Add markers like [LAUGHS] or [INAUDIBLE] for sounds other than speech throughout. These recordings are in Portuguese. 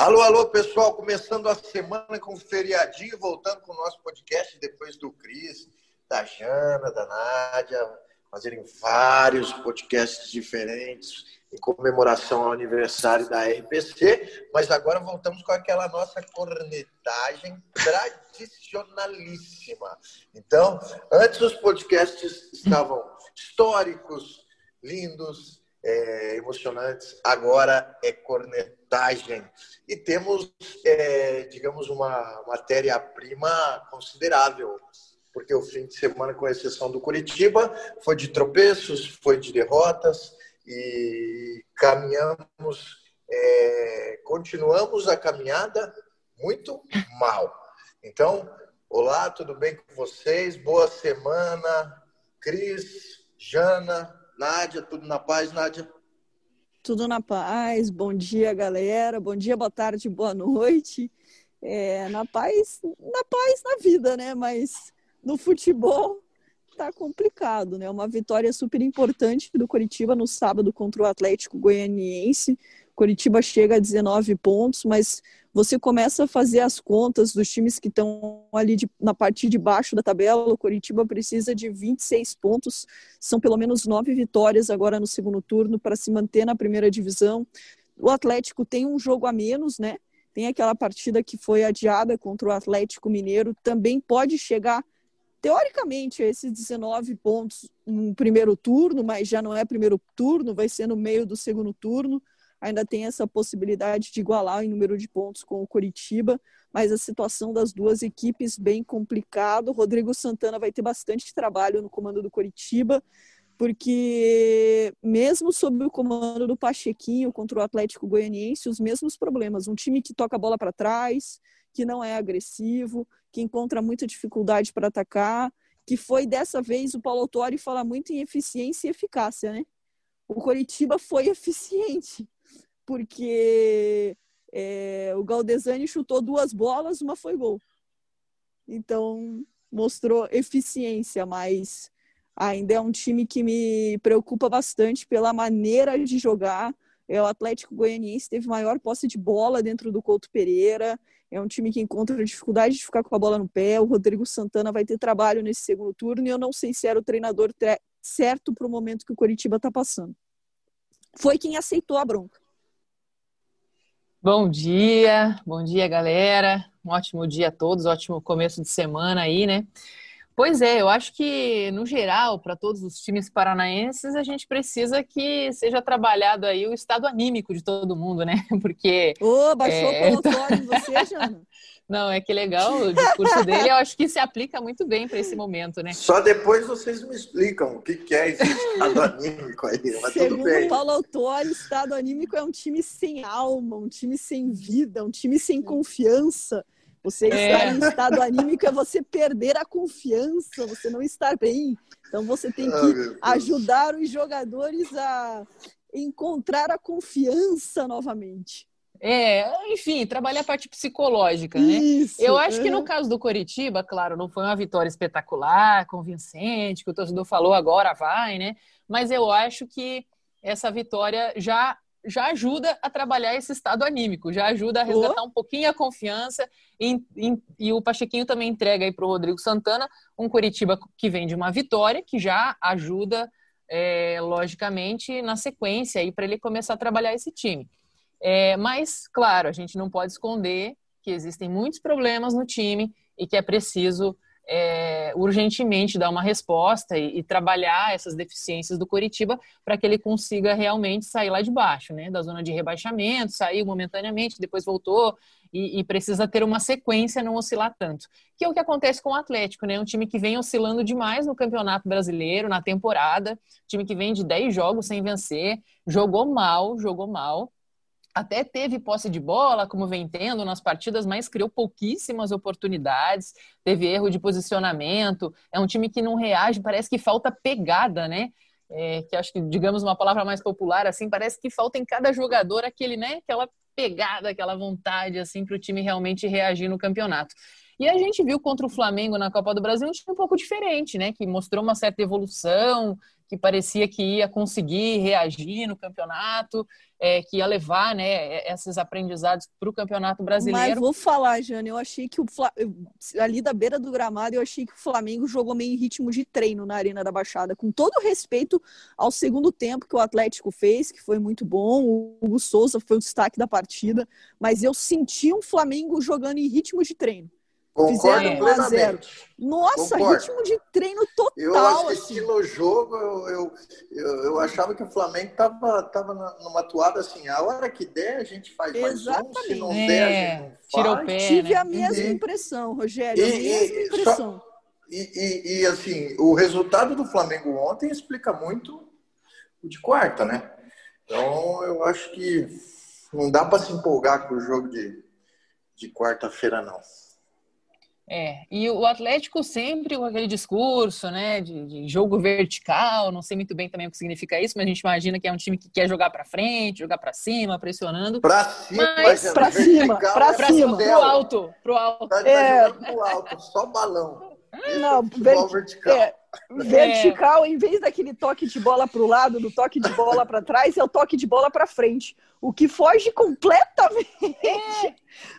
Alô, alô, pessoal, começando a semana com feriadinho, voltando com o nosso podcast depois do Cris, da Jana, da Nádia, fazerem vários podcasts diferentes em comemoração ao aniversário da RPC, mas agora voltamos com aquela nossa cornetagem tradicionalíssima. Então, antes os podcasts estavam históricos, lindos, é, emocionantes, agora é cornetagem. E temos, é, digamos, uma matéria-prima considerável, porque o fim de semana, com exceção do Curitiba, foi de tropeços, foi de derrotas, e caminhamos, é, continuamos a caminhada muito mal. Então, olá, tudo bem com vocês? Boa semana, Cris, Jana, Nádia, tudo na paz, Nádia? Tudo na paz, bom dia, galera, bom dia, boa tarde, boa noite. É, na paz, na paz na vida, né? Mas no futebol tá complicado, né? Uma vitória super importante do Coritiba no sábado contra o Atlético Goianiense. Coritiba chega a 19 pontos, mas você começa a fazer as contas dos times que estão ali de, na parte de baixo da tabela. O Coritiba precisa de 26 pontos, são pelo menos nove vitórias agora no segundo turno para se manter na primeira divisão. O Atlético tem um jogo a menos, né? Tem aquela partida que foi adiada contra o Atlético Mineiro, também pode chegar teoricamente esses 19 pontos no primeiro turno, mas já não é primeiro turno, vai ser no meio do segundo turno ainda tem essa possibilidade de igualar em número de pontos com o Coritiba, mas a situação das duas equipes bem complicado. Rodrigo Santana vai ter bastante trabalho no comando do Coritiba, porque mesmo sob o comando do Pachequinho contra o Atlético Goianiense, os mesmos problemas. Um time que toca a bola para trás, que não é agressivo, que encontra muita dificuldade para atacar, que foi dessa vez o Paulo Autori fala muito em eficiência e eficácia, né? O Coritiba foi [LAUGHS] eficiente porque é, o Galdesani chutou duas bolas, uma foi gol. Então, mostrou eficiência, mas ainda é um time que me preocupa bastante pela maneira de jogar. É o Atlético Goianiense teve maior posse de bola dentro do Couto Pereira. É um time que encontra dificuldade de ficar com a bola no pé. O Rodrigo Santana vai ter trabalho nesse segundo turno e eu não sei se era o treinador certo para o momento que o Coritiba está passando. Foi quem aceitou a bronca. Bom dia, bom dia, galera. Um ótimo dia a todos, ótimo começo de semana aí, né? Pois é, eu acho que, no geral, para todos os times paranaenses, a gente precisa que seja trabalhado aí o estado anímico de todo mundo, né? [LAUGHS] Porque. Ô, oh, baixou é... o pelotone, você, Jana? Não, é que legal o discurso dele, eu acho que se aplica muito bem para esse momento, né? Só depois vocês me explicam o que, que é esse estado [LAUGHS] anímico aí, mas Segundo tudo bem. Paulo Autori, estado anímico é um time sem alma, um time sem vida, um time sem confiança. Você é. estar em estado anímico é você perder a confiança, você não estar bem. Então você tem ah, que ajudar os jogadores a encontrar a confiança novamente. É, enfim, trabalhar a parte psicológica, né? Isso, Eu acho é. que no caso do Coritiba, claro, não foi uma vitória espetacular, convincente, que o torcedor falou agora vai, né? Mas eu acho que essa vitória já já ajuda a trabalhar esse estado anímico, já ajuda a resgatar oh. um pouquinho a confiança e, e, e o Pachequinho também entrega aí para o Rodrigo Santana um Coritiba que vem de uma vitória, que já ajuda, é, logicamente, na sequência aí para ele começar a trabalhar esse time. É, mas, claro, a gente não pode esconder que existem muitos problemas no time e que é preciso é, urgentemente dar uma resposta e, e, trabalhar essas deficiências do Coritiba para que ele consiga realmente sair lá de baixo, né, da zona de rebaixamento, saiu momentaneamente, depois voltou e, e, precisa ter uma sequência, não oscilar tanto. Que é o que acontece com o Atlético, né, um time que vem oscilando demais no Campeonato Brasileiro, na temporada, time que vem de 10 jogos sem vencer, jogou mal, jogou mal, até teve posse de bola, como vem tendo nas partidas, mas criou pouquíssimas oportunidades, teve erro de posicionamento. É um time que não reage, parece que falta pegada, né? É, que acho que, digamos, uma palavra mais popular, assim, parece que falta em cada jogador aquele, né? Aquela pegada, aquela vontade, assim, para o time realmente reagir no campeonato. E a gente viu contra o Flamengo na Copa do Brasil um time um pouco diferente, né? Que mostrou uma certa evolução, que parecia que ia conseguir reagir no campeonato, é, que ia levar né, esses aprendizados para o campeonato brasileiro. Mas vou falar, Jane, eu achei que o ali da beira do gramado, eu achei que o Flamengo jogou meio em ritmo de treino na Arena da Baixada, com todo respeito ao segundo tempo que o Atlético fez, que foi muito bom. O Hugo Souza foi o destaque da partida, mas eu senti um Flamengo jogando em ritmo de treino. Concordo Fizeram 1 a 0. Nossa, Concordo. ritmo de treino total. Eu assistindo assim. o jogo, eu, eu, eu, eu, achava que o Flamengo estava tava numa atuada assim, a hora que der a gente faz Exatamente. mais um, se não é, der a gente não Tirou faz. o pé, Tive né? a mesma uhum. impressão, Rogério, e, a mesma e, impressão. Só, e, e, assim, o resultado do Flamengo ontem explica muito o de quarta, né? Então, eu acho que não dá para se empolgar com o jogo de, de quarta-feira, não. É, e o Atlético sempre com aquele discurso, né, de, de, jogo vertical, não sei muito bem também o que significa isso, mas a gente imagina que é um time que quer jogar para frente, jogar para cima, pressionando. Para cima, mas para cima, para é cima, pro alto, pro alto. Tá, é... pro alto, só balão. Não, ver... vertical. É, vertical, é. em vez daquele toque de bola para o lado, do toque de bola para trás, é o toque de bola para frente. O que foge completamente é.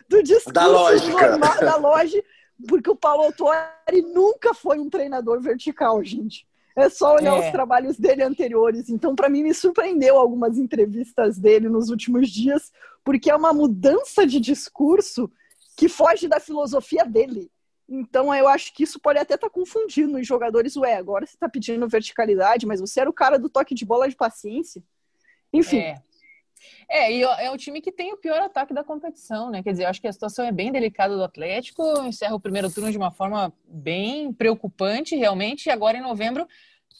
do discurso da lógica. Normal, da lógica porque o Paulo Autuari nunca foi um treinador vertical, gente. É só olhar é. os trabalhos dele anteriores. Então, para mim, me surpreendeu algumas entrevistas dele nos últimos dias, porque é uma mudança de discurso que foge da filosofia dele. Então, eu acho que isso pode até estar tá confundindo os jogadores. Ué, agora você está pedindo verticalidade, mas você era o cara do toque de bola de paciência. Enfim. É. É, e é o time que tem o pior ataque da competição, né? Quer dizer, acho que a situação é bem delicada do Atlético, encerra o primeiro turno de uma forma bem preocupante, realmente, e agora em novembro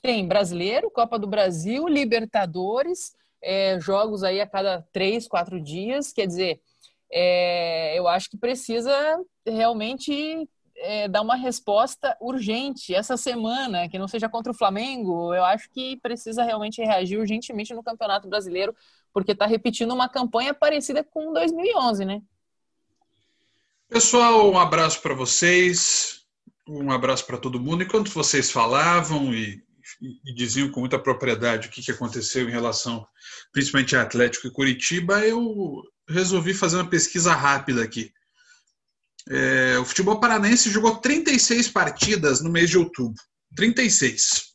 tem Brasileiro, Copa do Brasil, Libertadores, é, jogos aí a cada três, quatro dias, quer dizer, é, eu acho que precisa realmente é, dar uma resposta urgente essa semana, que não seja contra o Flamengo. Eu acho que precisa realmente reagir urgentemente no Campeonato Brasileiro, porque está repetindo uma campanha parecida com 2011, né? Pessoal, um abraço para vocês, um abraço para todo mundo. Enquanto vocês falavam e, e, diziam com muita propriedade o que, que aconteceu em relação, principalmente a Atlético e Curitiba, eu resolvi fazer uma pesquisa rápida aqui. É, o futebol paranense jogou 36 partidas no mês de outubro. 36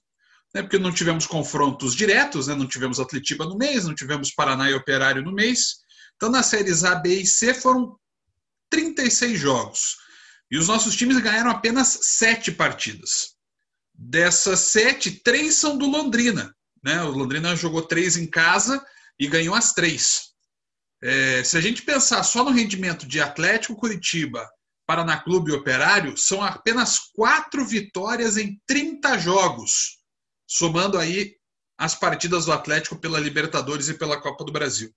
né, porque não tivemos confrontos diretos, né, não tivemos Atletiba no mês, não tivemos Paraná e Operário no mês. Então, nas séries A, B e C foram 36 jogos. E os nossos times ganharam apenas sete partidas. Dessas sete, três são do Londrina. Né? O Londrina jogou três em casa e ganhou as três. É, se a gente pensar só no rendimento de Atlético, Curitiba, Paraná Clube e Operário, são apenas quatro vitórias em 30 jogos somando aí as partidas do Atlético pela Libertadores e pela Copa do Brasil.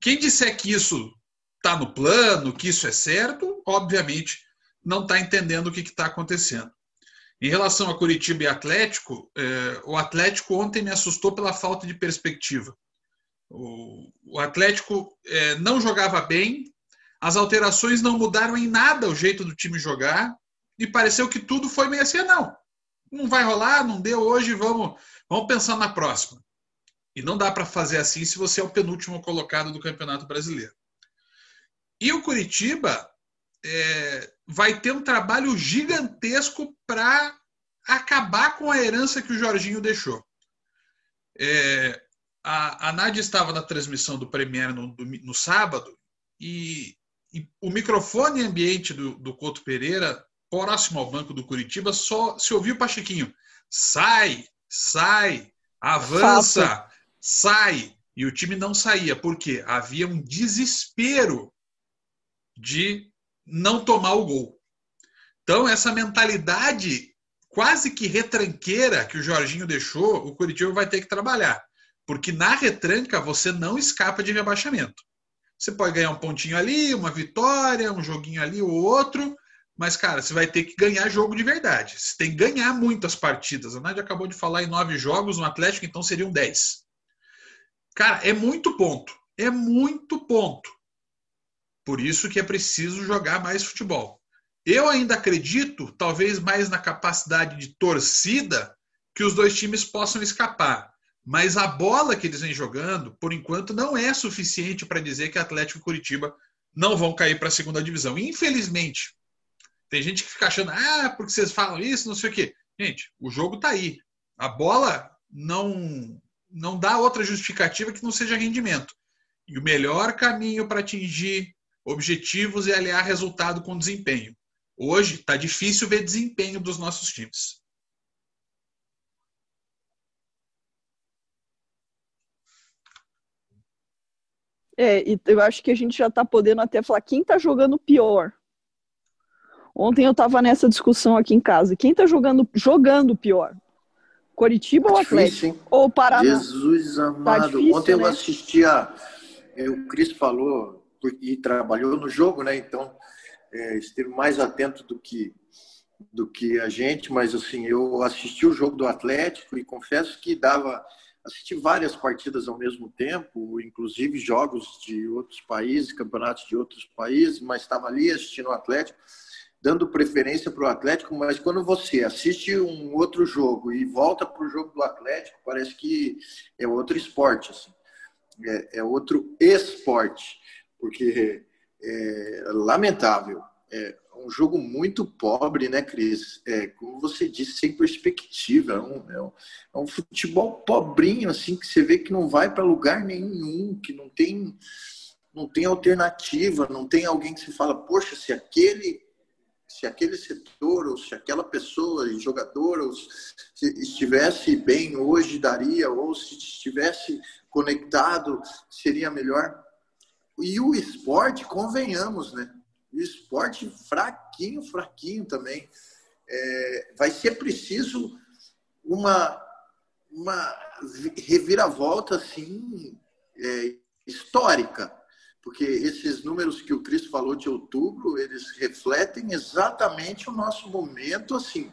Quem disser que isso está no plano, que isso é certo, obviamente não está entendendo o que está acontecendo. Em relação a Curitiba e Atlético, eh, o Atlético ontem me assustou pela falta de perspectiva. O, o Atlético eh, não jogava bem, as alterações não mudaram em nada o jeito do time jogar, e pareceu que tudo foi meio assim, não não vai rolar, não deu hoje, vamos, vamos pensar na próxima. E não dá para fazer assim se você é o penúltimo colocado do Campeonato Brasileiro. E o Curitiba é, vai ter um trabalho gigantesco para acabar com a herança que o Jorginho deixou. É, a, a Nádia estava na transmissão do Premier no, no sábado e, e, o microfone ambiente do, do Couto Pereira próximo ao banco do Curitiba, só se ouviu o Pachequinho. Sai, sai, avança, Fato. sai. E o time não saía, porque havia um desespero de não tomar o gol. Então, essa mentalidade quase que retranqueira que o Jorginho deixou, o Curitiba vai ter que trabalhar. Porque na retranca você não escapa de rebaixamento. Você pode ganhar um pontinho ali, uma vitória, um joguinho ali ou outro, mas, cara, você vai ter que ganhar jogo de verdade. Você tem que ganhar muitas partidas. A Nádia acabou de falar em nove jogos no Atlético, então seriam dez. Cara, é muito ponto. É muito ponto. Por isso que é preciso jogar mais futebol. Eu ainda acredito, talvez mais na capacidade de torcida, que os dois times possam escapar. Mas a bola que eles vêm jogando, por enquanto, não é suficiente para dizer que Atlético e Curitiba não vão cair para a segunda divisão. Infelizmente, tem gente que fica achando, ah, porque vocês falam isso, não sei o quê. Gente, o jogo está aí. A bola não não dá outra justificativa que não seja rendimento. E o melhor caminho para atingir objetivos é aliar resultado com desempenho. Hoje está difícil ver desempenho dos nossos times. É, e eu acho que a gente já está podendo até falar quem está jogando pior. Ontem eu estava nessa discussão aqui em casa. Quem está jogando, jogando pior? Coritiba ou Atlético? ou Paraná? Jesus tá amado. Tá difícil, Ontem né? eu assisti a. É, o Cris falou e trabalhou no jogo, né? Então é, esteve mais atento do que do que a gente, mas assim eu assisti o jogo do Atlético e confesso que dava assisti várias partidas ao mesmo tempo, inclusive jogos de outros países, campeonatos de outros países, mas estava ali assistindo o Atlético dando preferência para o Atlético, mas quando você assiste um outro jogo e volta para o jogo do Atlético, parece que é outro esporte, assim. é, é, outro esporte, porque é lamentável. É um jogo muito pobre, né, Cris? É, como você disse, sem perspectiva. É um, é um, é um futebol pobrinho, assim, que você vê que não vai para lugar nenhum, que não tem, não tem alternativa, não tem alguém que se fala, poxa, se aquele se aquele setor ou se aquela pessoa, jogador, ou se estivesse bem hoje daria, ou se estivesse conectado seria melhor. E o esporte, convenhamos, né? O esporte fraquinho, fraquinho também. É, vai ser preciso uma, uma reviravolta assim é, histórica porque esses números que o Cris falou de outubro, eles refletem exatamente o nosso momento, assim,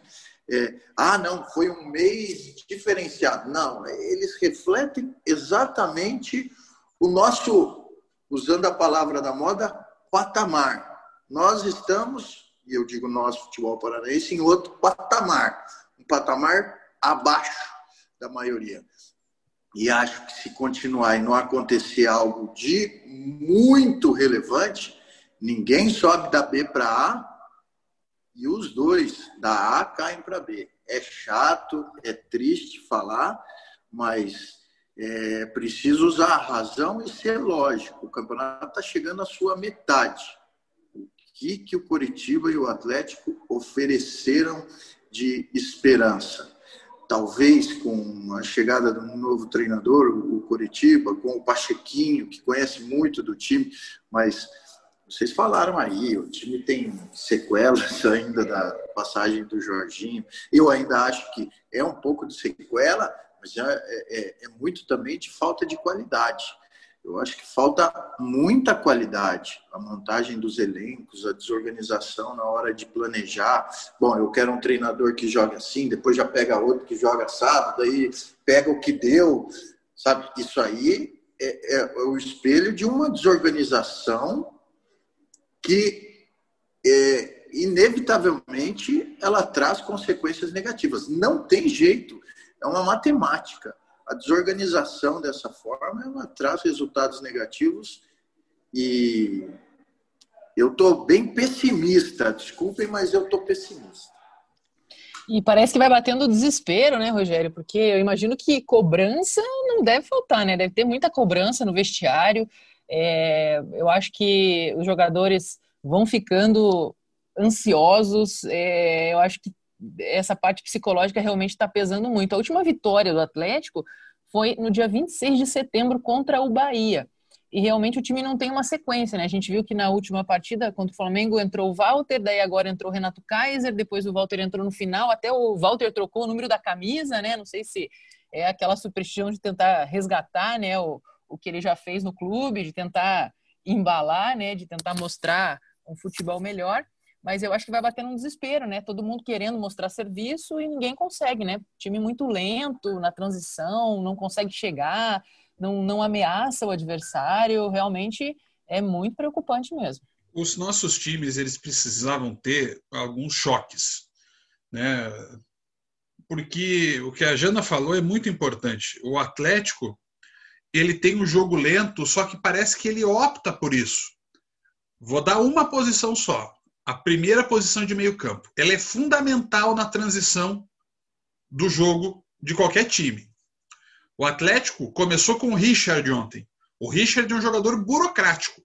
é, ah, não, foi um mês diferenciado. Não, eles refletem exatamente o nosso, usando a palavra da moda, patamar. Nós estamos, e eu digo nós, futebol paranaense, em outro patamar, um patamar abaixo da maioria. E acho que se continuar e não acontecer algo de muito relevante, ninguém sobe da B para A e os dois da A caem para B. É chato, é triste falar, mas é preciso usar a razão e ser lógico. O campeonato está chegando à sua metade. O que, que o Curitiba e o Atlético ofereceram de esperança? Talvez com a chegada de um novo treinador, o Coritiba, com o Pachequinho, que conhece muito do time, mas vocês falaram aí, o time tem sequelas [LAUGHS] ainda da passagem do Jorginho. Eu ainda acho que é um pouco de sequela, mas é, é, é muito também de falta de qualidade. Eu acho que falta muita qualidade, a montagem dos elencos, a desorganização na hora de planejar. Bom, eu quero um treinador que joga assim, depois já pega outro que joga assado, daí pega o que deu, sabe? Isso aí é, é o espelho de uma desorganização que é, inevitavelmente ela traz consequências negativas. Não tem jeito, é uma matemática a desorganização dessa forma ela traz resultados negativos e eu estou bem pessimista. Desculpem, mas eu estou pessimista. E parece que vai batendo desespero, né, Rogério? Porque eu imagino que cobrança não deve faltar, né? Deve ter muita cobrança no vestiário. É, eu acho que os jogadores vão ficando ansiosos. É, eu acho que essa parte psicológica realmente está pesando muito. A última vitória do Atlético foi no dia 26 de setembro contra o Bahia. E realmente o time não tem uma sequência, né? A gente viu que na última partida contra o Flamengo entrou o Walter, daí agora entrou o Renato Kaiser, depois o Walter entrou no final, até o Walter trocou o número da camisa, né? Não sei se é aquela superstição de tentar resgatar, né, o, o que ele já fez no clube, de tentar embalar, né, de tentar mostrar um futebol melhor mas eu acho que vai bater um desespero, né? Todo mundo querendo mostrar serviço e ninguém consegue, né? Time muito lento na transição, não consegue chegar, não, não ameaça o adversário, realmente é muito preocupante mesmo. Os nossos times, eles precisavam ter alguns choques, né? porque o que a Jana falou é muito importante. O Atlético ele tem um jogo lento, só que parece que ele opta por isso. Vou dar uma posição só. A primeira posição de meio campo. Ela é fundamental na transição do jogo de qualquer time. O Atlético começou com o Richard ontem. O Richard é um jogador burocrático.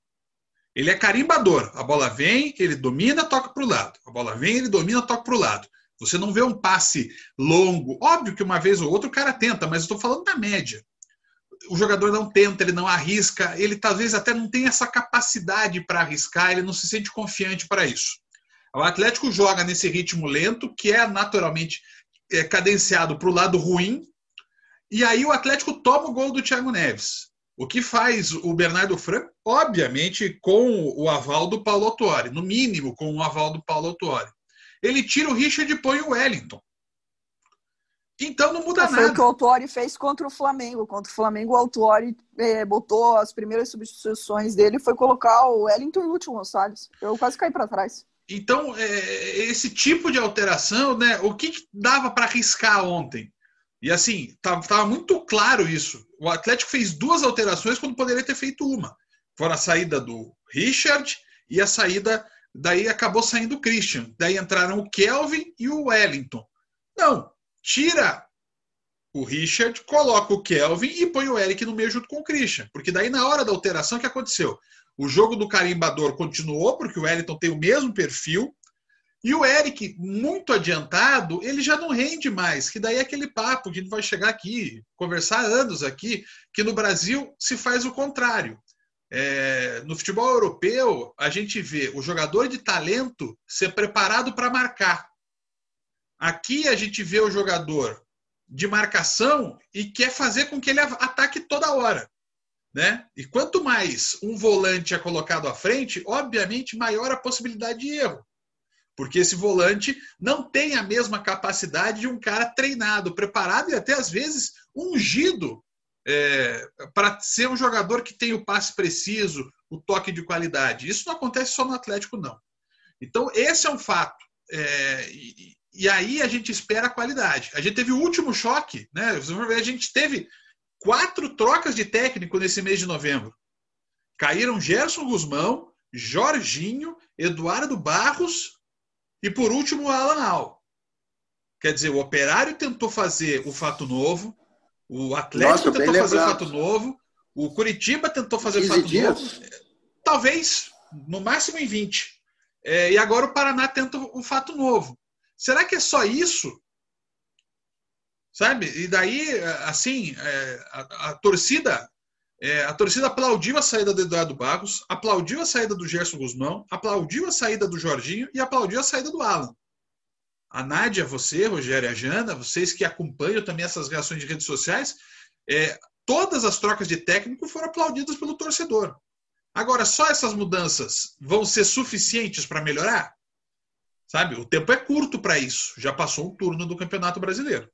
Ele é carimbador. A bola vem, ele domina, toca para o lado. A bola vem, ele domina, toca para o lado. Você não vê um passe longo. Óbvio que uma vez ou outra o cara tenta, mas eu estou falando da média. O jogador não tenta, ele não arrisca, ele talvez até não tenha essa capacidade para arriscar, ele não se sente confiante para isso. O Atlético joga nesse ritmo lento, que é naturalmente é, cadenciado para o lado ruim, e aí o Atlético toma o gol do Thiago Neves. O que faz o Bernardo Franco? Obviamente com o aval do Paulo Autuori, no mínimo com o aval do Paulo Autuori. Ele tira o Richard e põe o Wellington. Então não muda Foi nada. Foi o que o Autuori fez contra o Flamengo. Contra o Flamengo, o Autuori é, botou as primeiras substituições dele foi colocar o Wellington e o Lúcio Gonçalves. Eu quase caí para trás. Então, é, esse tipo de alteração, né, o que, que dava para arriscar ontem? E assim, estava muito claro isso. O Atlético fez duas alterações quando poderia ter feito uma. Foram a saída do Richard e a saída. Daí acabou saindo o Christian. Daí entraram o Kelvin e o Wellington. Não, tira o Richard, coloca o Kelvin e põe o Eric no meio junto com o Christian. Porque daí, na hora da alteração, o que aconteceu? O jogo do carimbador continuou, porque o Wellington tem o mesmo perfil, e o Eric, muito adiantado, ele já não rende mais, que daí é aquele papo que a gente vai chegar aqui, conversar anos aqui, que no Brasil se faz o contrário. É, no futebol europeu, a gente vê o jogador de talento ser preparado para marcar. Aqui a gente vê o jogador de marcação e quer fazer com que ele ataque toda hora. Né? E quanto mais um volante é colocado à frente, obviamente maior a possibilidade de erro. Porque esse volante não tem a mesma capacidade de um cara treinado, preparado e até às vezes ungido é, para ser um jogador que tem o passe preciso, o toque de qualidade. Isso não acontece só no Atlético, não. Então, esse é um fato. É, e, aí a gente espera a qualidade. A gente teve o último choque, né? A gente teve quatro trocas de técnico nesse mês de novembro. Caíram Gerson Guzmão, Jorginho, Eduardo Barros e por último, Alan Al. Quer dizer, o Operário tentou fazer o fato novo, o Atlético Nossa, tentou fazer lembrado. o fato novo, o Curitiba tentou fazer o fato dias. novo. Talvez, no máximo em 20. É, e agora o Paraná tenta o fato novo. Será que é só isso? Sabe? E daí, assim, é, a, a, torcida é, a torcida aplaudiu a saída do Eduardo Barros, aplaudiu a saída do Gerson Guzmão, aplaudiu a saída do Jorginho e aplaudiu a saída do Alan. A Nádia, você, Rogério e a Jana, vocês que acompanham também essas reações de redes sociais, é, todas as trocas de técnico foram aplaudidas pelo torcedor. Agora, só essas mudanças vão ser suficientes para melhorar? Sabe? O tempo é curto para isso. Já passou um turno do Campeonato Brasileiro.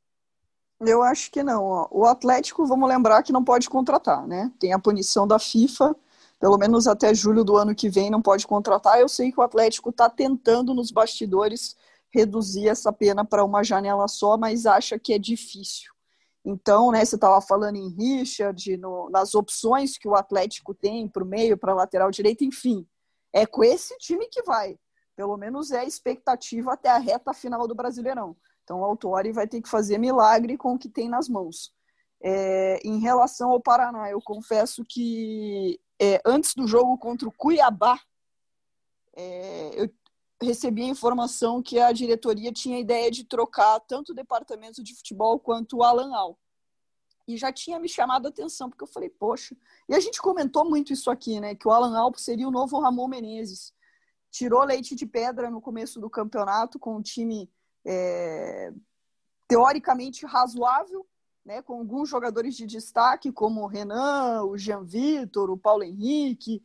Eu acho que não. O Atlético, vamos lembrar que não pode contratar, né? Tem a punição da FIFA, pelo menos até julho do ano que vem não pode contratar. Eu sei que o Atlético está tentando nos bastidores reduzir essa pena para uma janela só, mas acha que é difícil. Então, né, você estava falando em Richard, no, nas opções que o Atlético tem para o meio, para a lateral direita, enfim, é com esse time que vai. Pelo menos é a expectativa até a reta final do Brasileirão. Então, o Autori vai ter que fazer milagre com o que tem nas mãos. É, em relação ao Paraná, eu confesso que é, antes do jogo contra o Cuiabá, é, eu recebi a informação que a diretoria tinha a ideia de trocar tanto o departamento de futebol quanto o Alan Al. E já tinha me chamado a atenção, porque eu falei, poxa. E a gente comentou muito isso aqui, né? Que o Alan Alpo seria o novo Ramon Menezes. Tirou leite de pedra no começo do campeonato com o time é, teoricamente razoável, né, com alguns jogadores de destaque, como o Renan, o Jean Vitor, o Paulo Henrique,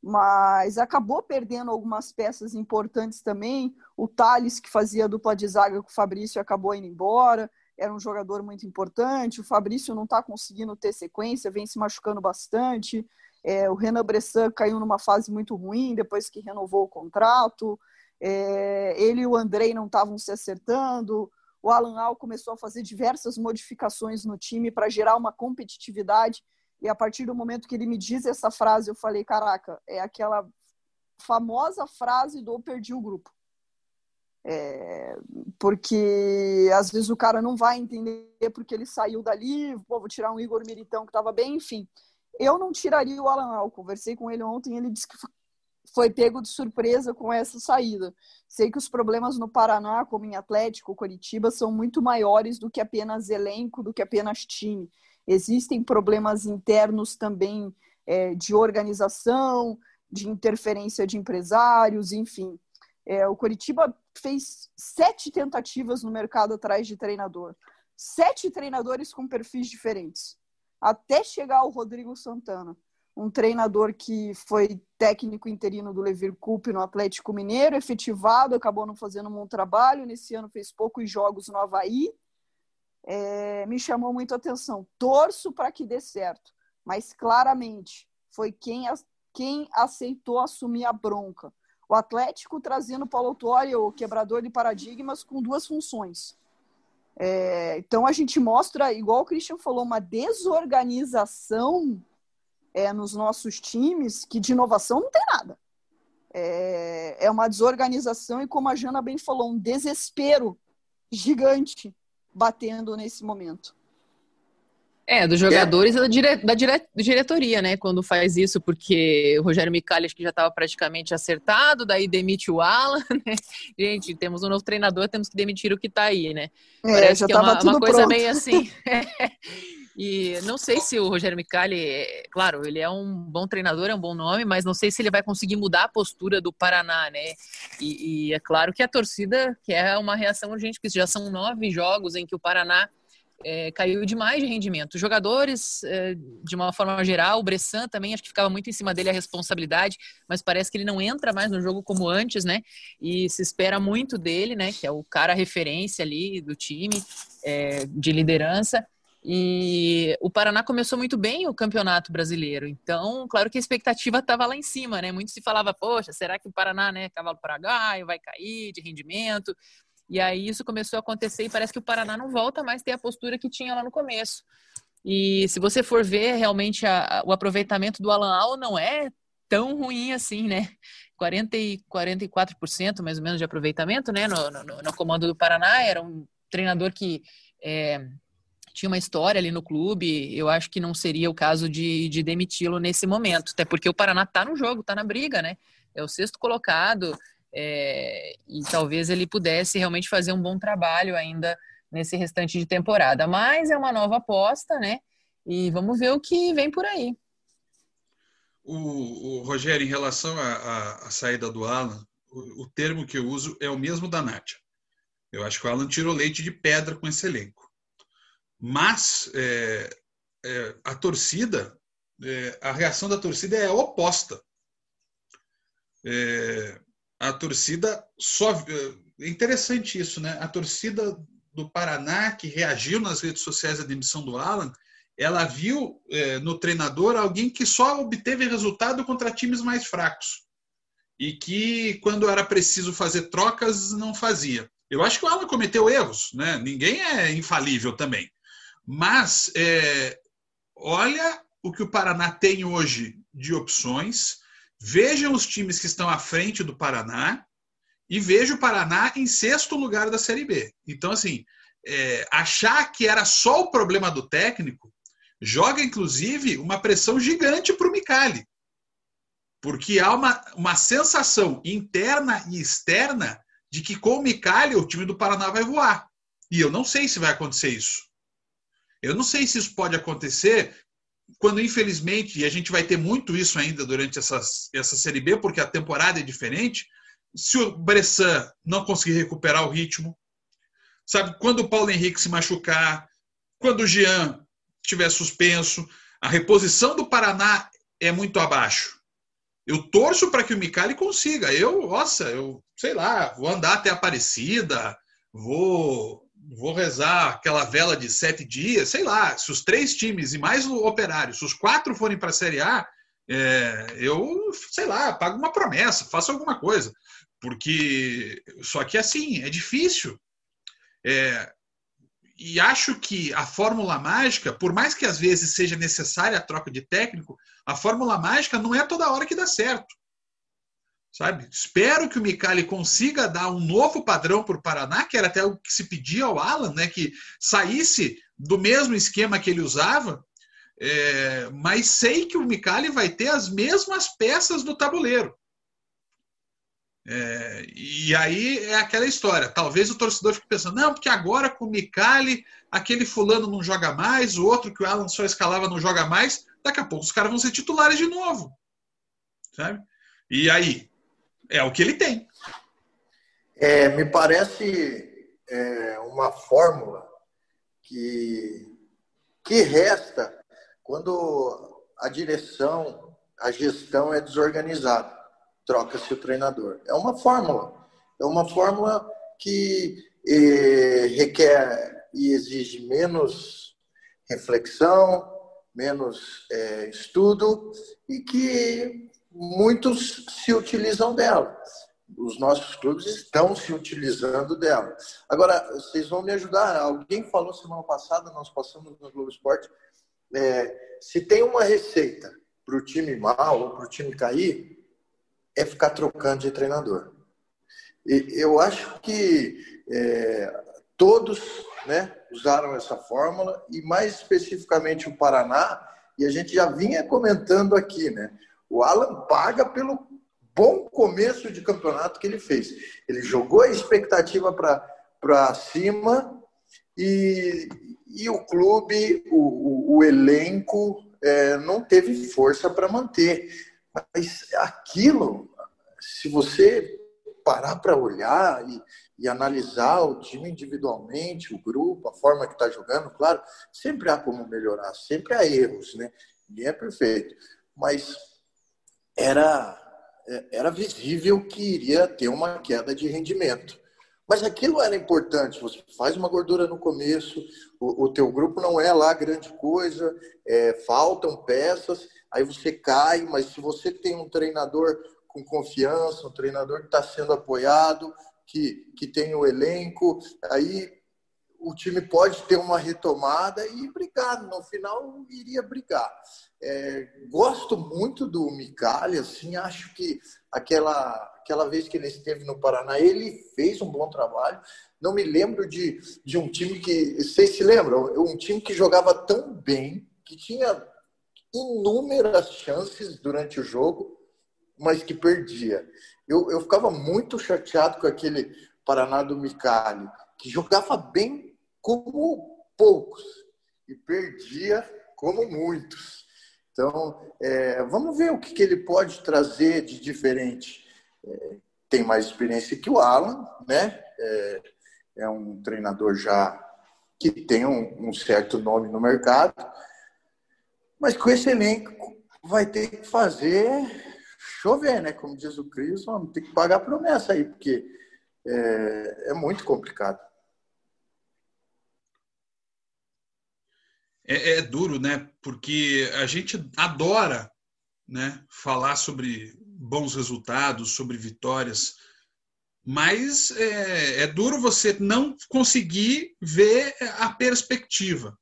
mas acabou perdendo algumas peças importantes também. O Thales, que fazia dupla de zaga com o Fabrício, acabou indo embora. Era um jogador muito importante. O Fabrício não está conseguindo ter sequência, vem se machucando bastante. É, o Renan Bressan caiu numa fase muito ruim depois que renovou o contrato. É, ele e o Andrei não estavam se acertando. O Alan Al começou a fazer diversas modificações no time para gerar uma competitividade. E a partir do momento que ele me diz essa frase, eu falei: caraca, é aquela famosa frase do perdi o grupo. É, porque às vezes o cara não vai entender porque ele saiu dali, vou tirar um Igor Militão que estava bem, enfim. Eu não tiraria o Alan Al. Conversei com ele ontem, ele disse que foi pego de surpresa com essa saída. Sei que os problemas no Paraná, como em Atlético, Curitiba, são muito maiores do que apenas elenco, do que apenas time. Existem problemas internos também é, de organização, de interferência de empresários, enfim. É, o Curitiba fez sete tentativas no mercado atrás de treinador. Sete treinadores com perfis diferentes. Até chegar ao Rodrigo Santana um treinador que foi técnico interino do Levir Coupe no Atlético Mineiro, efetivado, acabou não fazendo um bom trabalho, nesse ano fez poucos jogos no Havaí, é, me chamou muito a atenção. Torço para que dê certo, mas claramente foi quem, quem aceitou assumir a bronca. O Atlético trazendo Paulo Autuori, o quebrador de paradigmas, com duas funções. É, então a gente mostra, igual o Christian falou, uma desorganização é, nos nossos times que de inovação não tem nada. É, é uma desorganização e, como a Jana bem falou, um desespero gigante batendo nesse momento. É, dos jogadores e da, dire... da dire... diretoria, né? Quando faz isso, porque o Rogério Micali acho que já estava praticamente acertado, daí demite o Alan, [LAUGHS] né? Gente, temos um novo treinador, temos que demitir o que está aí, né? É, Parece que é uma, uma coisa pronto. meio assim. [LAUGHS] E não sei se o Rogério Micali, claro, ele é um bom treinador, é um bom nome, mas não sei se ele vai conseguir mudar a postura do Paraná, né? E, e é claro que a torcida quer uma reação urgente, porque já são nove jogos em que o Paraná é, caiu demais de rendimento. Os jogadores, é, de uma forma geral, o Bressan também, acho que ficava muito em cima dele a responsabilidade, mas parece que ele não entra mais no jogo como antes, né? E se espera muito dele, né? Que é o cara referência ali do time, é, de liderança. E o Paraná começou muito bem o campeonato brasileiro. Então, claro que a expectativa estava lá em cima, né? Muito se falava, poxa, será que o Paraná, né, cavalo paraguaio, vai cair de rendimento? E aí isso começou a acontecer e parece que o Paraná não volta mais a ter a postura que tinha lá no começo. E se você for ver realmente a, o aproveitamento do Alan Al não é tão ruim assim, né? 40 e 44% mais ou menos de aproveitamento, né? No, no, no comando do Paraná, era um treinador que é, tinha uma história ali no clube, eu acho que não seria o caso de, de demiti-lo nesse momento, até porque o Paraná está no jogo, está na briga, né? É o sexto colocado, é, e talvez ele pudesse realmente fazer um bom trabalho ainda nesse restante de temporada. Mas é uma nova aposta, né? E vamos ver o que vem por aí. O, o Rogério, em relação à saída do Alan, o, o, termo que eu uso é o mesmo da Nádia. Eu acho que o Alan tirou leite de pedra com esse elenco. Mas é, é, a torcida, é, a reação da torcida é oposta. É, a torcida só. É interessante isso, né? A torcida do Paraná, que reagiu nas redes sociais à demissão do Alan, ela viu é, no treinador alguém que só obteve resultado contra times mais fracos. E que, quando era preciso fazer trocas, não fazia. Eu acho que o Alan cometeu erros, né? Ninguém é infalível também. Mas é, olha o que o Paraná tem hoje de opções. Vejam os times que estão à frente do Paraná e veja o Paraná em sexto lugar da Série B. Então, assim, é, achar que era só o problema do técnico joga, inclusive, uma pressão gigante para o Micali. Porque há uma, uma sensação interna e externa de que com o Micali o time do Paraná vai voar. E eu não sei se vai acontecer isso. Eu não sei se isso pode acontecer quando, infelizmente, e a gente vai ter muito isso ainda durante essas, essa Série B, porque a temporada é diferente, se o Bressan não conseguir recuperar o ritmo, sabe, quando o Paulo Henrique se machucar, quando o Jean estiver suspenso, a reposição do Paraná é muito abaixo. Eu torço para que o Micali consiga. Eu, nossa, eu sei lá, vou andar até Aparecida, vou vou rezar aquela vela de sete dias, sei lá, se os três times e mais o operário, se os quatro forem para a Série A, é, eu, sei lá, pago uma promessa, faço alguma coisa. Porque, só que assim, é difícil. É, e acho que a fórmula mágica, por mais que às vezes seja necessária a troca de técnico, a fórmula mágica não é toda hora que dá certo. Sabe? Espero que o Micali consiga dar um novo padrão para o Paraná, que era até o que se pedia ao Alan, né? que saísse do mesmo esquema que ele usava, é, mas sei que o Micali vai ter as mesmas peças do tabuleiro. É, e aí é aquela história. Talvez o torcedor fique pensando, não, porque agora com o Micali, aquele fulano não joga mais, o outro que o Alan só escalava não joga mais. Daqui a pouco os caras vão ser titulares de novo. Sabe? E aí? É o que ele tem. É, me parece é, uma fórmula que, que resta quando a direção, a gestão é desorganizada troca-se o treinador. É uma fórmula. É uma fórmula que eh, requer e exige menos reflexão, menos eh, estudo e que muitos se utilizam dela. Os nossos clubes estão se utilizando dela. Agora, vocês vão me ajudar. Alguém falou semana passada, nós passamos no Globo Esporte, é, se tem uma receita para o time mal ou para o time cair, é ficar trocando de treinador. E eu acho que é, todos né, usaram essa fórmula, e mais especificamente o Paraná, e a gente já vinha comentando aqui, né? O Alan paga pelo bom começo de campeonato que ele fez. Ele jogou a expectativa para cima e, e o clube, o, o, o elenco, é, não teve força para manter. Mas aquilo, se você parar para olhar e, e, analisar o time individualmente, o grupo, a forma que está jogando, claro, sempre há como melhorar, sempre há erros, né? Ninguém é perfeito. Mas era, era visível que iria ter uma queda de rendimento. Mas aquilo era importante. Você faz uma gordura no começo, o, o teu grupo não é lá grande coisa, é, faltam peças, aí você cai, mas se você tem um treinador com confiança, um treinador que está sendo apoiado, que, que tem o elenco, aí o time pode ter uma retomada e brigar. No final, iria brigar. É, gosto muito do Micali, assim, acho que aquela, aquela vez que ele esteve no Paraná, ele fez um bom trabalho. Não me lembro de, de um time que. Vocês se lembram? Um time que jogava tão bem, que tinha inúmeras chances durante o jogo, mas que perdia. Eu, eu ficava muito chateado com aquele Paraná do Micali, que jogava bem como poucos e perdia como muitos. Então, é, vamos ver o que, que, ele pode trazer de diferente. É, tem mais experiência que o Alan, né? É, é um treinador já que tem um, um, certo nome no mercado, mas com esse elenco vai ter que fazer chover, né? Como diz o Cris, vamos ter que pagar promessa aí, porque é, é muito complicado. É, é, duro, né? Porque a gente adora né, falar sobre bons resultados, sobre vitórias, mas é, é duro você não conseguir ver a perspectiva.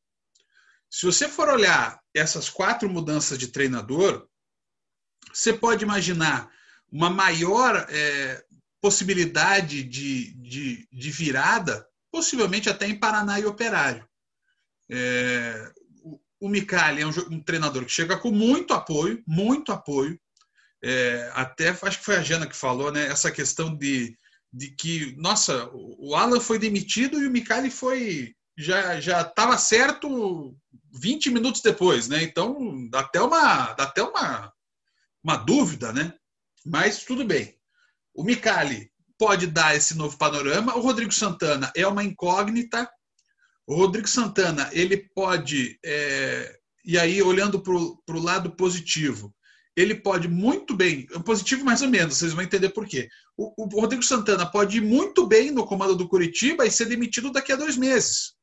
Se você for olhar essas quatro mudanças de treinador, você pode imaginar uma maior é, possibilidade de, de, de, virada, possivelmente até em Paraná e Operário. É, o Micali é um, um, treinador que chega com muito apoio, muito apoio. É, até acho que foi a Jana que falou, né? Essa questão de, de que, nossa, o Alan foi demitido e o Micali foi já já estava certo 20 minutos depois, né? Então dá até uma dá até uma uma dúvida, né? Mas tudo bem. O Micali pode dar esse novo panorama. O Rodrigo Santana é uma incógnita. O Rodrigo Santana, ele pode, é, e aí olhando para o lado positivo, ele pode muito bem, positivo mais ou menos, vocês vão entender por quê. O, o Rodrigo Santana pode ir muito bem no comando do Curitiba e ser demitido daqui a dois meses,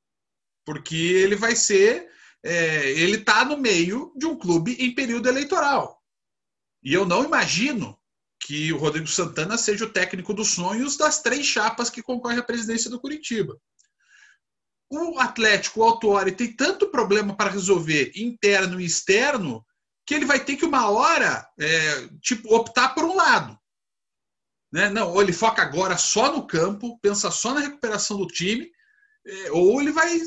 porque ele vai ser, é, ele está no meio de um clube em período eleitoral. E eu não imagino que o Rodrigo Santana seja o técnico dos sonhos das três chapas que concorrem à presidência do Curitiba. O Atlético, o Autuori, tem tanto problema para resolver interno e externo que ele vai ter que uma hora é, tipo optar por um lado. Né? Não, ou ele foca agora só no campo, pensa só na recuperação do time, é, ou ele vai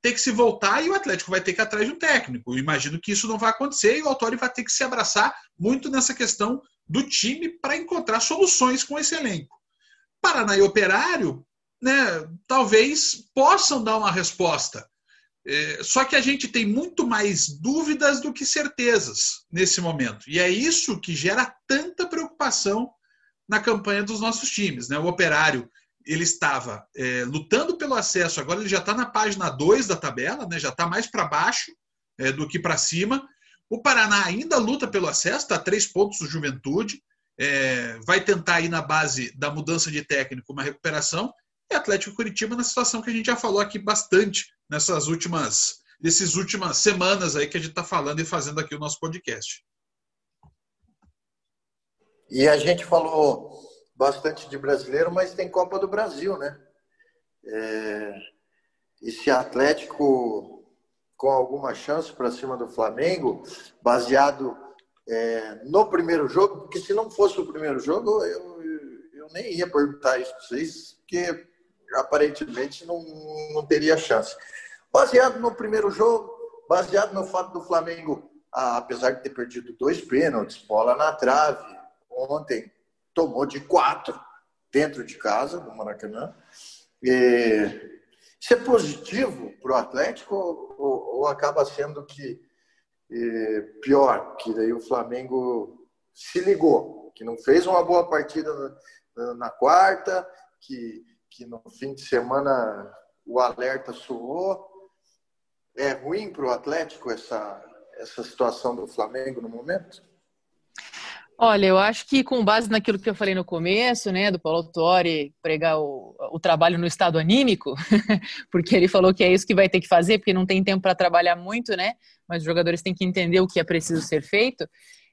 ter que se voltar e o Atlético vai ter que ir atrás de um técnico. Eu imagino que isso não vai acontecer e o Autori vai ter que se abraçar muito nessa questão do time para encontrar soluções com esse elenco. Paraná e Operário, né, talvez possam dar uma resposta. É, só que a gente tem muito mais dúvidas do que certezas nesse momento. E é isso que gera tanta preocupação na campanha dos nossos times. Né? O Operário ele estava é, lutando pelo acesso, agora ele já está na página 2 da tabela, né? já está mais para baixo é, do que para cima. O Paraná ainda luta pelo acesso, está a três pontos do Juventude, é, vai tentar aí na base da mudança de técnico uma recuperação, e Atlético Curitiba na situação que a gente já falou aqui bastante nessas últimas, nesses últimas semanas aí que a gente está falando e fazendo aqui o nosso podcast. E a gente falou bastante de brasileiro, mas tem Copa do Brasil, né? É... Esse Atlético com alguma chance para cima do Flamengo, baseado é, no primeiro jogo, porque se não fosse o primeiro jogo, eu, eu nem ia perguntar isso para vocês, porque aparentemente não, não teria chance. Baseado no primeiro jogo, baseado no fato do Flamengo, apesar de ter perdido dois pênaltis, bola na trave, ontem tomou de quatro dentro de casa, no Maracanã. E, isso é positivo para o Atlético ou, ou, acaba sendo que é, pior, que daí o Flamengo se ligou, que não fez uma boa partida na, na quarta, que, que no fim de semana o alerta soou. É ruim para o Atlético essa, essa situação do Flamengo no momento? Olha, eu acho que com base naquilo que eu falei no começo, né, do Paulo Autori pregar o, o trabalho no estado anímico, [LAUGHS] porque ele falou que é isso que vai ter que fazer, porque não tem tempo para trabalhar muito, né, mas os jogadores têm que entender o que é preciso ser feito.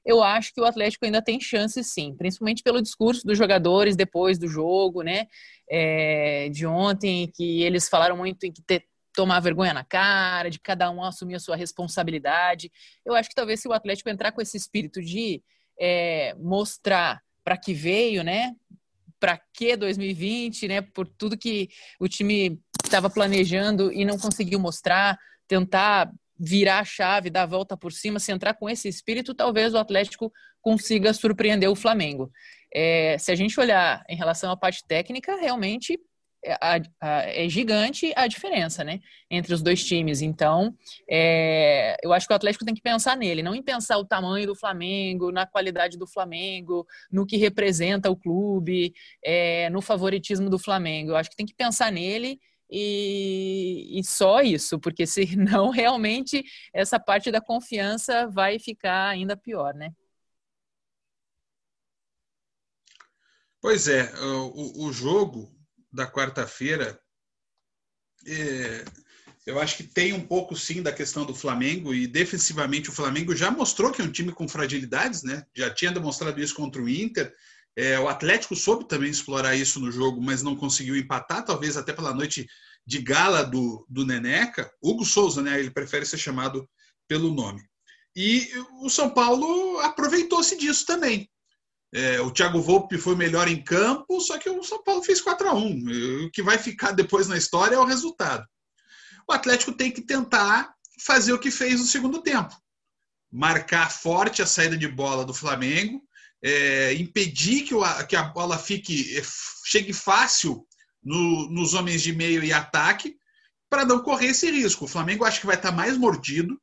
Eu acho que o Atlético ainda tem chances, sim, principalmente pelo discurso dos jogadores depois do jogo, né, é, de ontem, que eles falaram muito em que ter, tomar vergonha na cara, de cada um assumir a sua responsabilidade. Eu acho que talvez se o Atlético entrar com esse espírito de é, mostrar para que veio, né? Para que 2020, né? Por tudo que o time estava planejando e não conseguiu mostrar, tentar virar a chave, dar a volta por cima, se entrar com esse espírito, talvez o Atlético consiga surpreender o Flamengo. É, se a gente olhar em relação à parte técnica, realmente a, a, é gigante a diferença, né, entre os dois times. Então, é, eu acho que o Atlético tem que pensar nele, não em pensar o tamanho do Flamengo, na qualidade do Flamengo, no que representa o clube, é, no favoritismo do Flamengo. Eu acho que tem que pensar nele e, e, só isso, porque senão [LAUGHS] realmente essa parte da confiança vai ficar ainda pior, né? Pois é, o, o jogo da quarta-feira, é, eu acho que tem um pouco sim da questão do Flamengo e defensivamente o Flamengo já mostrou que é um time com fragilidades, né? Já tinha demonstrado isso contra o Inter. É, o Atlético soube também explorar isso no jogo, mas não conseguiu empatar, talvez até pela noite de gala do, do Neneca. Hugo Souza, né? Ele prefere ser chamado pelo nome. E o São Paulo aproveitou-se disso também. É, o Thiago Volpe foi melhor em campo, só que o São Paulo fez 4 a 1 O que vai ficar depois na história é o resultado. O Atlético tem que tentar fazer o que fez no segundo tempo. Marcar forte a saída de bola do Flamengo, é, impedir que, o, que, a bola fique chegue fácil no, nos homens de meio e ataque, para não correr esse risco. O Flamengo acho que vai estar mais mordido.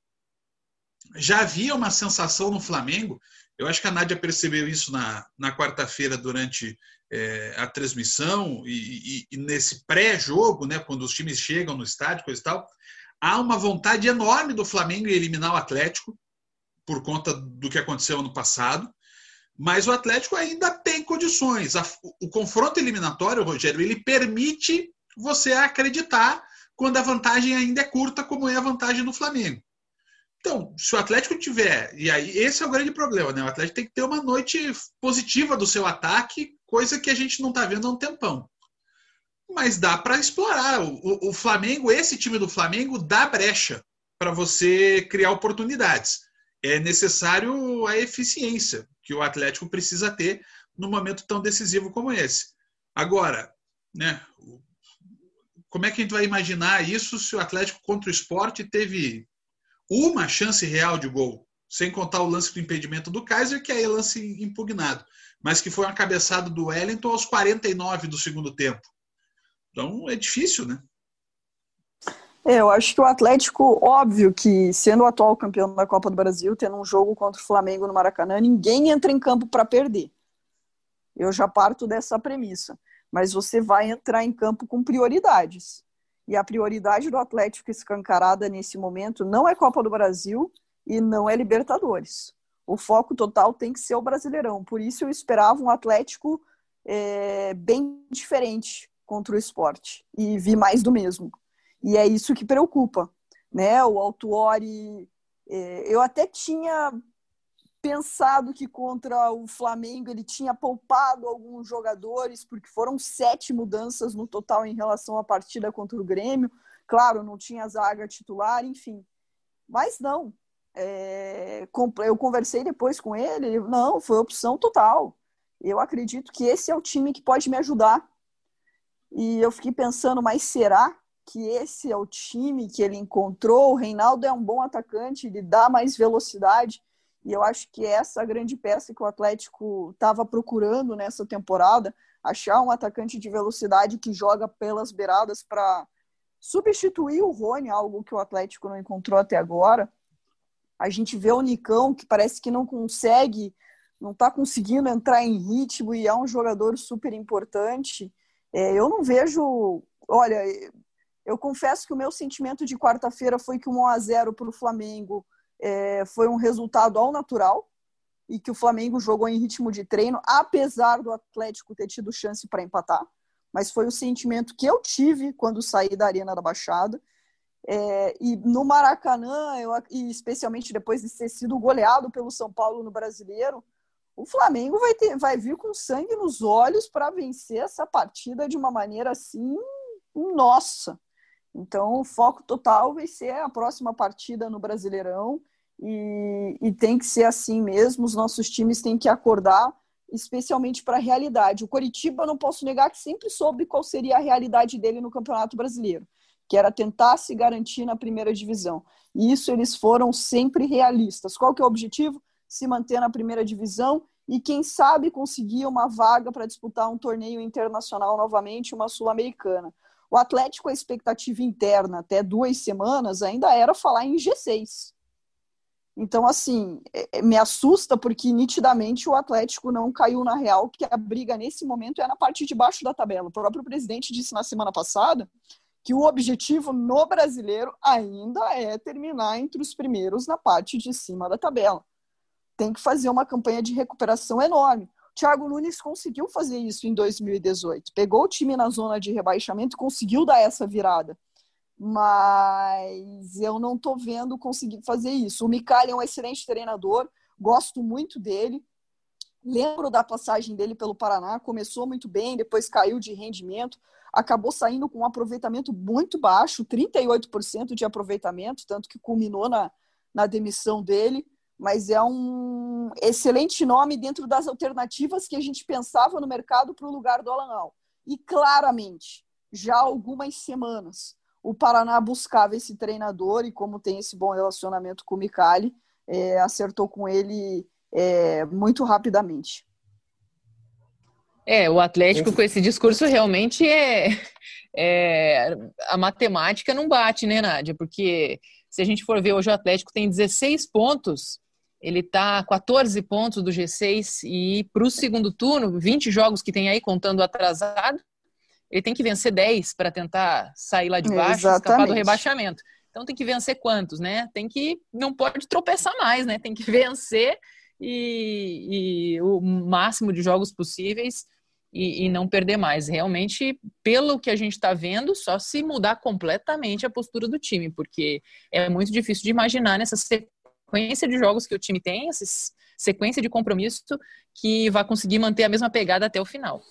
Já havia uma sensação no Flamengo eu acho que a Nádia percebeu isso na, na quarta-feira durante é, a transmissão e, e, e nesse pré-jogo, né, quando os times chegam no estádio, coisa e tal. Há uma vontade enorme do Flamengo em eliminar o Atlético, por conta do que aconteceu ano passado. Mas o Atlético ainda tem condições. o confronto eliminatório, Rogério, ele permite você acreditar quando a vantagem ainda é curta, como é a vantagem do Flamengo. Então, se o Atlético tiver, e aí esse é o grande problema, né? O Atlético tem que ter uma noite positiva do seu ataque, coisa que a gente não está vendo há um tempão. mas dá para explorar. O, o, Flamengo, esse time do Flamengo, dá brecha para você criar oportunidades. É necessário a eficiência que o Atlético precisa ter num momento tão decisivo como esse. Agora, né, como é que a gente vai imaginar isso se o Atlético contra o esporte teve uma chance real de gol? Sem contar o lance do impedimento do Kaiser, que é lance impugnado, mas que foi uma cabeçada do Wellington aos 49 do segundo tempo. Então é difícil, né? É, eu acho que o Atlético, óbvio que sendo o atual campeão da Copa do Brasil, tendo um jogo contra o Flamengo no Maracanã, ninguém entra em campo para perder. Eu já parto dessa premissa. Mas você vai entrar em campo com prioridades. E a prioridade do Atlético escancarada nesse momento não é Copa do Brasil e não é Libertadores. O foco total tem que ser o Brasileirão. Por isso eu esperava um Atlético é, bem diferente contra o esporte e vi mais do mesmo. E é isso que preocupa, né? O Autuori, é, eu até tinha pensado que contra o Flamengo ele tinha poupado alguns jogadores, porque foram sete mudanças no total em relação à partida contra o Grêmio. Claro, não tinha zaga titular, enfim. Mas não. É, eu conversei depois com ele, ele, não, foi opção total. Eu acredito que esse é o time que pode me ajudar e eu fiquei pensando, mas será que esse é o time que ele encontrou? O Reinaldo é um bom atacante, ele dá mais velocidade. E eu acho que essa é a grande peça que o Atlético estava procurando nessa temporada, achar um atacante de velocidade que joga pelas beiradas para substituir o Rony, algo que o Atlético não encontrou até agora. A gente vê o Nicão, que parece que não consegue, não está conseguindo entrar em ritmo e é um jogador super importante. É, eu não vejo. Olha, eu confesso que o meu sentimento de quarta-feira foi que um 1 a 0 para o Flamengo é, foi um resultado ao natural e que o Flamengo jogou em ritmo de treino, apesar do Atlético ter tido chance para empatar. Mas foi o sentimento que eu tive quando saí da Arena da Baixada. É, e no Maracanã, eu, e especialmente depois de ter sido goleado pelo São Paulo no Brasileiro, o Flamengo vai, ter, vai vir com sangue nos olhos para vencer essa partida de uma maneira assim, nossa. Então, o foco total vai ser a próxima partida no Brasileirão e, e tem que ser assim mesmo. Os nossos times têm que acordar, especialmente para a realidade. O Coritiba, não posso negar que sempre soube qual seria a realidade dele no Campeonato Brasileiro, que era tentar se garantir na primeira divisão. E isso eles foram sempre realistas. Qual que é o objetivo? Se manter na primeira divisão e quem sabe conseguir uma vaga para disputar um torneio internacional novamente, uma sul-americana. O Atlético, a expectativa interna até duas semanas ainda era falar em G6. Então, assim, é, é, me assusta porque nitidamente o Atlético não caiu na real, que a briga nesse momento é na parte de baixo da tabela. O próprio presidente disse na semana passada que o objetivo no brasileiro ainda é terminar entre os primeiros na parte de cima da tabela tem que fazer uma campanha de recuperação enorme. Thiago Nunes conseguiu fazer isso em 2018. Pegou o time na zona de rebaixamento e conseguiu dar essa virada. Mas eu não estou vendo conseguir fazer isso. O Micali é um excelente treinador, gosto muito dele. Lembro da passagem dele pelo Paraná, começou muito bem, depois caiu de rendimento, acabou saindo com um aproveitamento muito baixo, 38% de aproveitamento, tanto que culminou na, na demissão dele mas é um excelente nome dentro das alternativas que a gente pensava no mercado para o lugar do Alan Al. E claramente, já há algumas semanas, o Paraná buscava esse treinador e como tem esse bom relacionamento com o Micali, é, acertou com ele é, muito rapidamente. É, o Atlético com esse discurso realmente é, é, a matemática não bate, né, Nádia? Porque se a gente for ver hoje o Atlético tem 16 pontos ele está 14 pontos do G6 e para o segundo turno, 20 jogos que tem aí contando atrasado, ele tem que vencer 10 para tentar sair lá de baixo, Exatamente. escapar do rebaixamento. Então tem que vencer quantos, né? Tem que não pode tropeçar mais, né? Tem que [LAUGHS] vencer e, e o máximo de jogos possíveis e, e, não perder mais. Realmente, pelo que a gente está vendo, só se mudar completamente a postura do time, porque é muito difícil de imaginar nessa sequência de jogos que o time tem, essa sequência de compromisso que vai conseguir manter a mesma pegada até o final.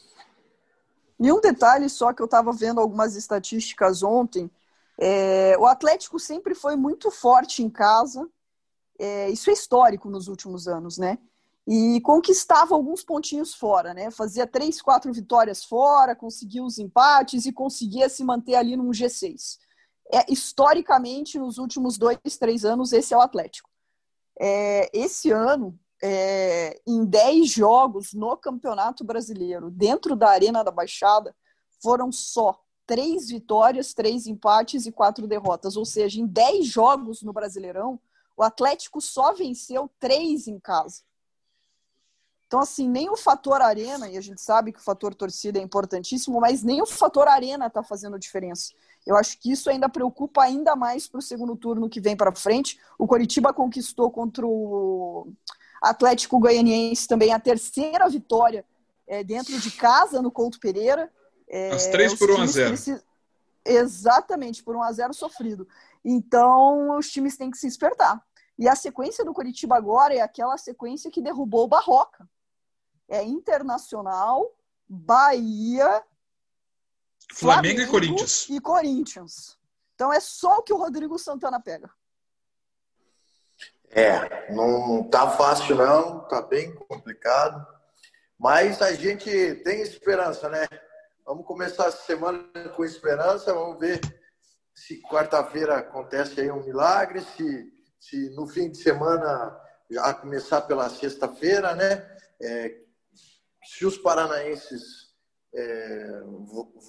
E um detalhe só que eu estava vendo algumas estatísticas ontem, é, o Atlético sempre foi muito forte em casa, é, isso é histórico nos últimos anos, né? E conquistava alguns pontinhos fora, né? Fazia três, quatro vitórias fora, conseguia os empates e conseguia se manter ali num G6. É, historicamente, nos últimos dois, três anos, esse é o Atlético. É, esse ano, é, em 10 jogos no Campeonato Brasileiro, dentro da Arena da Baixada, foram só três vitórias, três empates e quatro derrotas. Ou seja, em 10 jogos no Brasileirão, o Atlético só venceu três em casa. Então, assim, nem o fator arena, e a gente sabe que o fator torcida é importantíssimo, mas nem o fator arena está fazendo diferença. Eu acho que isso ainda preocupa ainda mais para o segundo turno que vem para frente. O Coritiba conquistou contra o Atlético Goianiense também a terceira vitória é, dentro de casa no Couto Pereira. É, As três por 1 a 0 precis... Exatamente, por 1 a 0 sofrido. Então, os times têm que se despertar. E a sequência do Curitiba agora é aquela sequência que derrubou o Barroca. É Internacional, Bahia, Flamengo, Flamengo e Corinthians. E Corinthians. Então é só o que o Rodrigo Santana pega. É, não tá fácil não, tá bem complicado. Mas a gente tem esperança, né? Vamos começar a semana com esperança, vamos ver se quarta-feira acontece aí um milagre, se, se no fim de semana já começar pela sexta-feira, né? É, se os paranaenses é,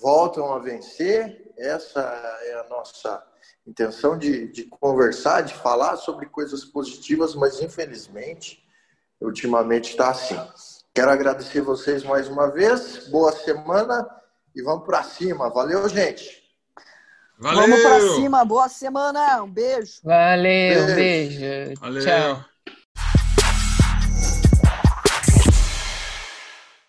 voltam a vencer, essa é a nossa intenção de, de conversar, de falar sobre coisas positivas, mas infelizmente, ultimamente está assim. Quero agradecer vocês mais uma vez, boa semana e vamos para cima. Valeu, gente! Valeu. Vamos para cima, boa semana, um beijo. Valeu, beijo. beijo. Valeu. Tchau.